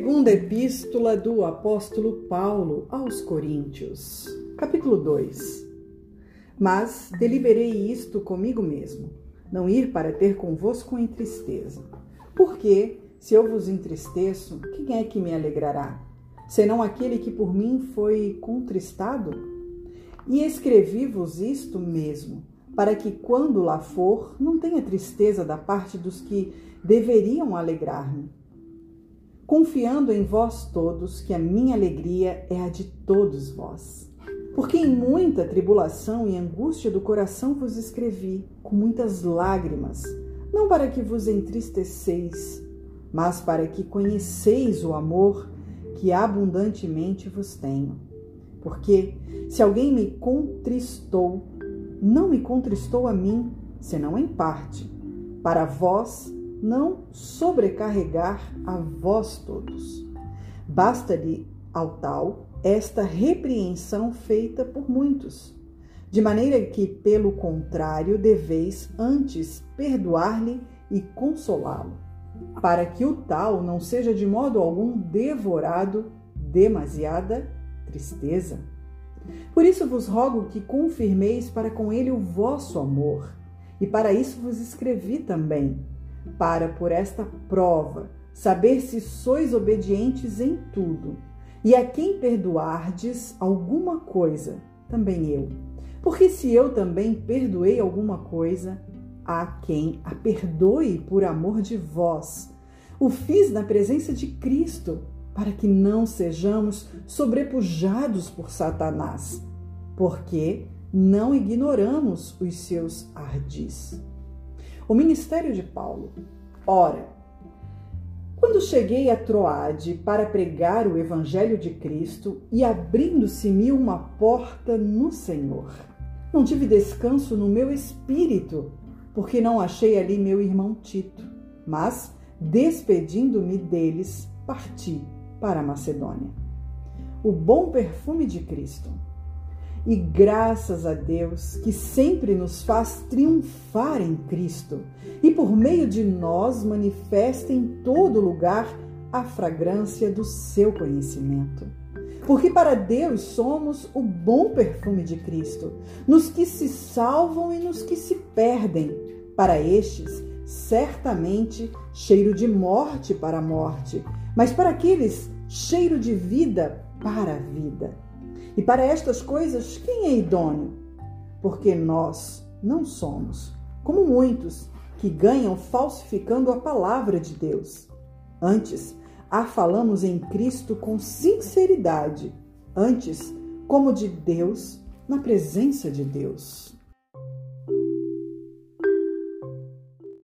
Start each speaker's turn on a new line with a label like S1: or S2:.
S1: Segunda Epístola do Apóstolo Paulo aos Coríntios, capítulo 2. Mas deliberei isto comigo mesmo, não ir para ter convosco em tristeza. Porque, se eu vos entristeço, quem é que me alegrará? Senão aquele que por mim foi contristado? E escrevi-vos isto mesmo, para que quando lá for, não tenha tristeza da parte dos que deveriam alegrar-me confiando em vós todos que a minha alegria é a de todos vós. Porque em muita tribulação e angústia do coração vos escrevi, com muitas lágrimas, não para que vos entristeceis, mas para que conheceis o amor que abundantemente vos tenho. Porque se alguém me contristou, não me contristou a mim, senão em parte. Para vós não sobrecarregar a vós todos. Basta-lhe ao tal esta repreensão feita por muitos, de maneira que, pelo contrário, deveis antes perdoar-lhe e consolá-lo, para que o tal não seja de modo algum devorado demasiada tristeza. Por isso vos rogo que confirmeis para com ele o vosso amor, e para isso vos escrevi também para por esta prova saber se sois obedientes em tudo. E a quem perdoardes alguma coisa, também eu. Porque se eu também perdoei alguma coisa, há quem a perdoe por amor de vós. O fiz na presença de Cristo, para que não sejamos sobrepujados por Satanás, porque não ignoramos os seus ardis. O ministério de Paulo. Ora, quando cheguei a Troade para pregar o evangelho de Cristo e abrindo-se-me uma porta no Senhor, não tive descanso no meu espírito, porque não achei ali meu irmão Tito, mas, despedindo-me deles, parti para Macedônia. O bom perfume de Cristo e graças a Deus que sempre nos faz triunfar em Cristo e por meio de nós manifesta em todo lugar a fragrância do seu conhecimento. Porque para Deus somos o bom perfume de Cristo, nos que se salvam e nos que se perdem. Para estes, certamente cheiro de morte para a morte, mas para aqueles, cheiro de vida para a vida. E para estas coisas, quem é idôneo? Porque nós não somos como muitos que ganham falsificando a palavra de Deus. Antes, a falamos em Cristo com sinceridade, antes, como de Deus, na presença de Deus.